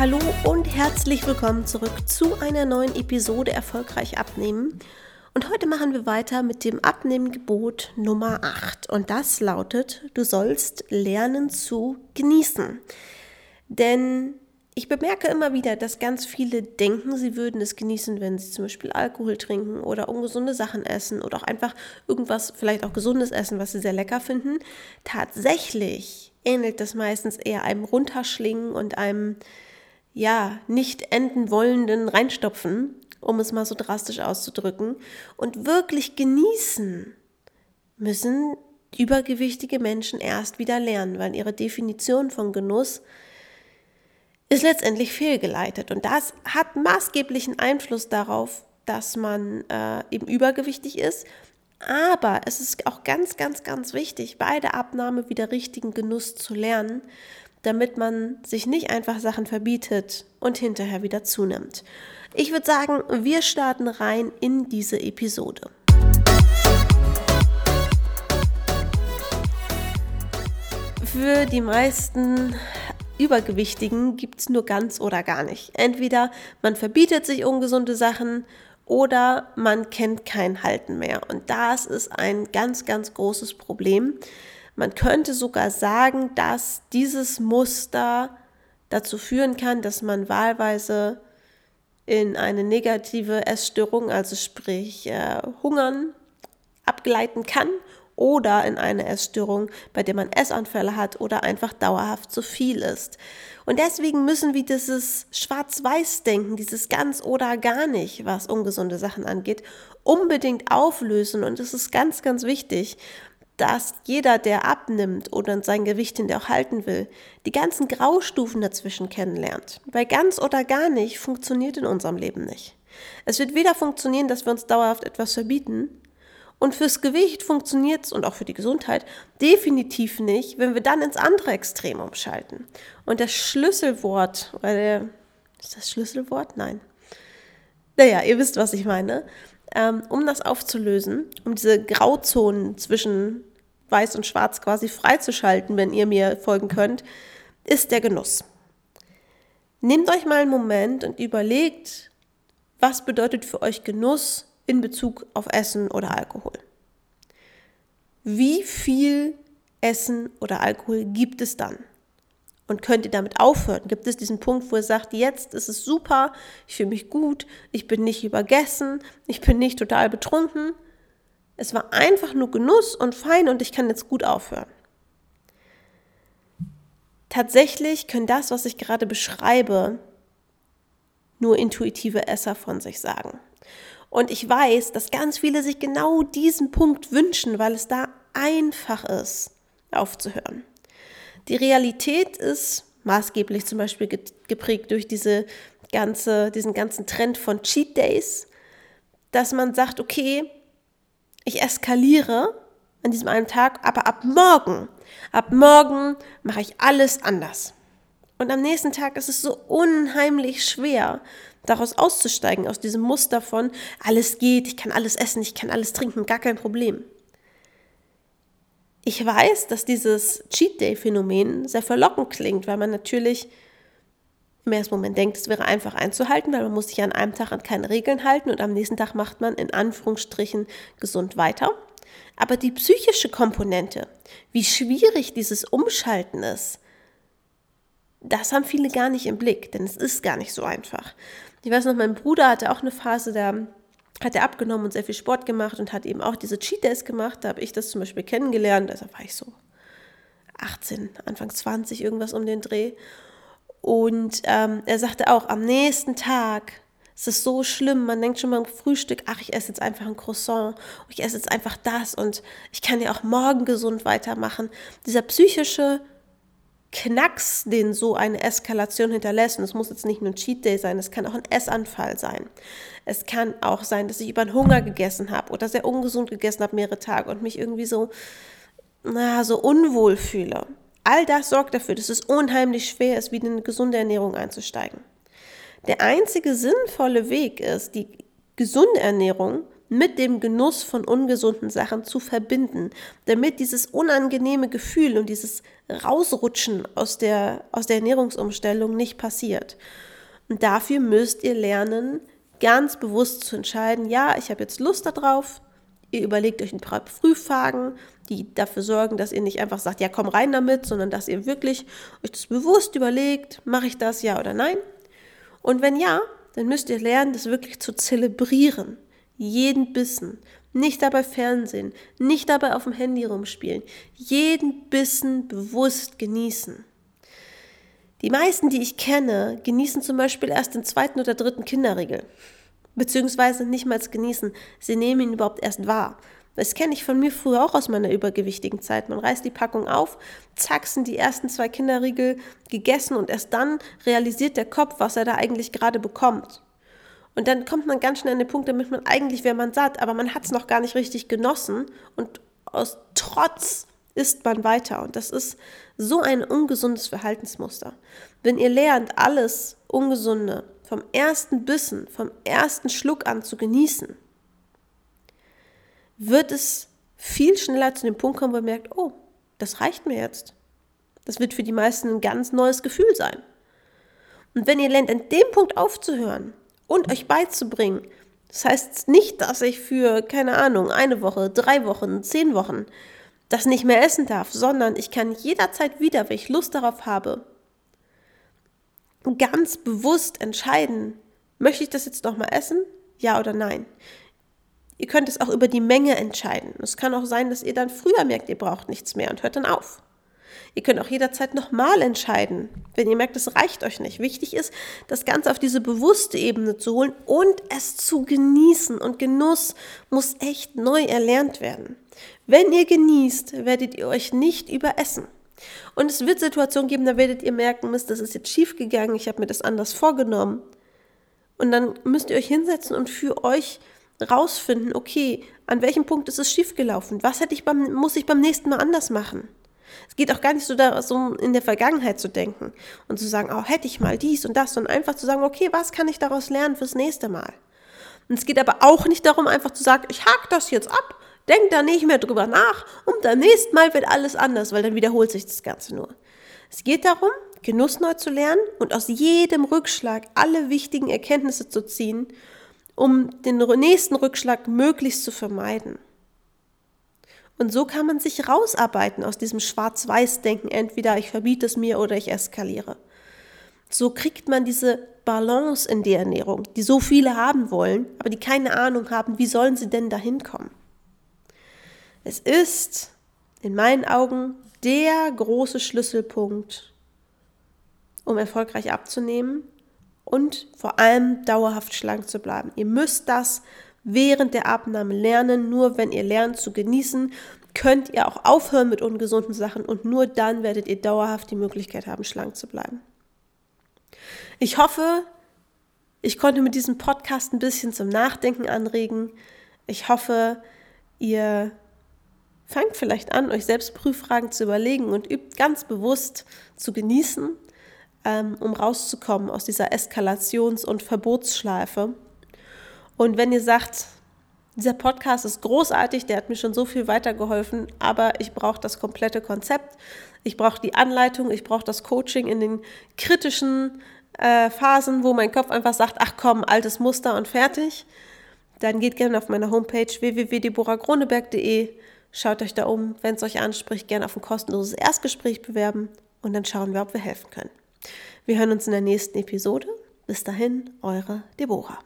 Hallo und herzlich willkommen zurück zu einer neuen Episode Erfolgreich abnehmen. Und heute machen wir weiter mit dem Abnehmgebot Nummer 8. Und das lautet, du sollst lernen zu genießen. Denn ich bemerke immer wieder, dass ganz viele denken, sie würden es genießen, wenn sie zum Beispiel Alkohol trinken oder ungesunde Sachen essen oder auch einfach irgendwas, vielleicht auch gesundes essen, was sie sehr lecker finden. Tatsächlich ähnelt das meistens eher einem Runterschlingen und einem ja, nicht enden wollenden reinstopfen, um es mal so drastisch auszudrücken. Und wirklich genießen müssen übergewichtige Menschen erst wieder lernen, weil ihre Definition von Genuss ist letztendlich fehlgeleitet. Und das hat maßgeblichen Einfluss darauf, dass man äh, eben übergewichtig ist. Aber es ist auch ganz, ganz, ganz wichtig, bei der Abnahme wieder richtigen Genuss zu lernen, damit man sich nicht einfach Sachen verbietet und hinterher wieder zunimmt. Ich würde sagen, wir starten rein in diese Episode. Für die meisten Übergewichtigen gibt es nur ganz oder gar nicht. Entweder man verbietet sich ungesunde Sachen oder man kennt kein Halten mehr. Und das ist ein ganz, ganz großes Problem, man könnte sogar sagen, dass dieses Muster dazu führen kann, dass man wahlweise in eine negative Essstörung, also sprich äh, Hungern, abgleiten kann oder in eine Essstörung, bei der man Essanfälle hat oder einfach dauerhaft zu viel ist. Und deswegen müssen wir dieses Schwarz-Weiß-Denken, dieses ganz oder gar nicht, was ungesunde Sachen angeht, unbedingt auflösen. Und es ist ganz, ganz wichtig, dass jeder, der abnimmt oder sein Gewicht in der auch halten will, die ganzen Graustufen dazwischen kennenlernt. Weil ganz oder gar nicht funktioniert in unserem Leben nicht. Es wird weder funktionieren, dass wir uns dauerhaft etwas verbieten, und fürs Gewicht funktioniert es und auch für die Gesundheit definitiv nicht, wenn wir dann ins andere Extrem umschalten. Und das Schlüsselwort, oder der, ist das Schlüsselwort? Nein. Naja, ihr wisst, was ich meine. Ähm, um das aufzulösen, um diese Grauzonen zwischen Weiß und Schwarz quasi freizuschalten, wenn ihr mir folgen könnt, ist der Genuss. Nehmt euch mal einen Moment und überlegt, was bedeutet für euch Genuss in Bezug auf Essen oder Alkohol. Wie viel Essen oder Alkohol gibt es dann? Und könnt ihr damit aufhören? Gibt es diesen Punkt, wo ihr sagt, jetzt ist es super, ich fühle mich gut, ich bin nicht übergessen, ich bin nicht total betrunken, es war einfach nur Genuss und fein und ich kann jetzt gut aufhören. Tatsächlich können das, was ich gerade beschreibe, nur intuitive Esser von sich sagen. Und ich weiß, dass ganz viele sich genau diesen Punkt wünschen, weil es da einfach ist, aufzuhören. Die Realität ist maßgeblich zum Beispiel geprägt durch diese ganze, diesen ganzen Trend von Cheat Days, dass man sagt, okay, ich eskaliere an diesem einen Tag, aber ab morgen, ab morgen mache ich alles anders. Und am nächsten Tag ist es so unheimlich schwer, daraus auszusteigen, aus diesem Muster von alles geht, ich kann alles essen, ich kann alles trinken, gar kein Problem. Ich weiß, dass dieses Cheat Day Phänomen sehr verlockend klingt, weil man natürlich im ersten Moment denkt, es wäre einfach einzuhalten, weil man muss sich an einem Tag an keine Regeln halten und am nächsten Tag macht man in Anführungsstrichen gesund weiter. Aber die psychische Komponente, wie schwierig dieses Umschalten ist, das haben viele gar nicht im Blick, denn es ist gar nicht so einfach. Ich weiß noch, mein Bruder hatte auch eine Phase, da hat er abgenommen und sehr viel Sport gemacht und hat eben auch diese Cheat Days gemacht. Da habe ich das zum Beispiel kennengelernt. Also war ich so 18, Anfang 20, irgendwas um den Dreh. Und ähm, er sagte auch, am nächsten Tag ist es so schlimm. Man denkt schon beim Frühstück, ach, ich esse jetzt einfach ein Croissant, ich esse jetzt einfach das und ich kann ja auch morgen gesund weitermachen. Dieser psychische Knacks, den so eine Eskalation hinterlässt, und es muss jetzt nicht nur ein Cheat Day sein, es kann auch ein Essanfall sein. Es kann auch sein, dass ich über einen Hunger gegessen habe oder sehr ungesund gegessen habe mehrere Tage und mich irgendwie so, na, so unwohl fühle. All das sorgt dafür, dass es unheimlich schwer ist, wieder in eine gesunde Ernährung einzusteigen. Der einzige sinnvolle Weg ist, die gesunde Ernährung mit dem Genuss von ungesunden Sachen zu verbinden, damit dieses unangenehme Gefühl und dieses Rausrutschen aus der, aus der Ernährungsumstellung nicht passiert. Und dafür müsst ihr lernen, ganz bewusst zu entscheiden, ja, ich habe jetzt Lust darauf. Ihr überlegt euch ein paar Frühfragen, die dafür sorgen, dass ihr nicht einfach sagt, ja, komm rein damit, sondern dass ihr wirklich euch das bewusst überlegt, mache ich das ja oder nein? Und wenn ja, dann müsst ihr lernen, das wirklich zu zelebrieren. Jeden Bissen. Nicht dabei Fernsehen, nicht dabei auf dem Handy rumspielen. Jeden Bissen bewusst genießen. Die meisten, die ich kenne, genießen zum Beispiel erst den zweiten oder dritten Kinderriegel. Beziehungsweise nicht mal genießen, sie nehmen ihn überhaupt erst wahr. Das kenne ich von mir früher auch aus meiner übergewichtigen Zeit. Man reißt die Packung auf, zack, sind die ersten zwei Kinderriegel gegessen und erst dann realisiert der Kopf, was er da eigentlich gerade bekommt. Und dann kommt man ganz schnell an den Punkt, damit man eigentlich wäre man satt, aber man hat es noch gar nicht richtig genossen und aus Trotz isst man weiter. Und das ist so ein ungesundes Verhaltensmuster. Wenn ihr lernt, alles Ungesunde vom ersten Bissen, vom ersten Schluck an zu genießen, wird es viel schneller zu dem Punkt kommen, wo ihr merkt, oh, das reicht mir jetzt. Das wird für die meisten ein ganz neues Gefühl sein. Und wenn ihr lernt, an dem Punkt aufzuhören und euch beizubringen, das heißt nicht, dass ich für, keine Ahnung, eine Woche, drei Wochen, zehn Wochen das nicht mehr essen darf, sondern ich kann jederzeit wieder, wenn ich Lust darauf habe, ganz bewusst entscheiden, möchte ich das jetzt noch mal essen? Ja oder nein? Ihr könnt es auch über die Menge entscheiden. Es kann auch sein, dass ihr dann früher merkt, ihr braucht nichts mehr und hört dann auf. Ihr könnt auch jederzeit nochmal entscheiden, wenn ihr merkt, es reicht euch nicht. Wichtig ist, das Ganze auf diese bewusste Ebene zu holen und es zu genießen. Und Genuss muss echt neu erlernt werden. Wenn ihr genießt, werdet ihr euch nicht überessen. Und es wird Situationen geben, da werdet ihr merken, Mist, das ist jetzt schief gegangen, ich habe mir das anders vorgenommen. Und dann müsst ihr euch hinsetzen und für euch rausfinden, okay, an welchem Punkt ist es schiefgelaufen? Was hätte ich beim, muss ich beim nächsten Mal anders machen? Es geht auch gar nicht so darum, in der Vergangenheit zu denken und zu sagen, oh, hätte ich mal dies und das, sondern einfach zu sagen, okay, was kann ich daraus lernen fürs nächste Mal? Und es geht aber auch nicht darum, einfach zu sagen, ich hake das jetzt ab Denk da nicht mehr drüber nach und beim nächsten Mal wird alles anders, weil dann wiederholt sich das Ganze nur. Es geht darum, Genuss neu zu lernen und aus jedem Rückschlag alle wichtigen Erkenntnisse zu ziehen, um den nächsten Rückschlag möglichst zu vermeiden. Und so kann man sich rausarbeiten aus diesem Schwarz-Weiß-Denken, entweder ich verbiete es mir oder ich eskaliere. So kriegt man diese Balance in die Ernährung, die so viele haben wollen, aber die keine Ahnung haben, wie sollen sie denn dahin kommen. Es ist in meinen Augen der große Schlüsselpunkt, um erfolgreich abzunehmen und vor allem dauerhaft schlank zu bleiben. Ihr müsst das während der Abnahme lernen. Nur wenn ihr lernt zu genießen, könnt ihr auch aufhören mit ungesunden Sachen und nur dann werdet ihr dauerhaft die Möglichkeit haben, schlank zu bleiben. Ich hoffe, ich konnte mit diesem Podcast ein bisschen zum Nachdenken anregen. Ich hoffe, ihr Fangt vielleicht an, euch selbst Prüffragen zu überlegen und übt ganz bewusst zu genießen, ähm, um rauszukommen aus dieser Eskalations- und Verbotsschleife. Und wenn ihr sagt, dieser Podcast ist großartig, der hat mir schon so viel weitergeholfen, aber ich brauche das komplette Konzept, ich brauche die Anleitung, ich brauche das Coaching in den kritischen äh, Phasen, wo mein Kopf einfach sagt, ach komm, altes Muster und fertig, dann geht gerne auf meine Homepage www.deborahgroneberg.de Schaut euch da um, wenn es euch anspricht, gerne auf ein kostenloses Erstgespräch bewerben und dann schauen wir, ob wir helfen können. Wir hören uns in der nächsten Episode. Bis dahin, eure Deborah.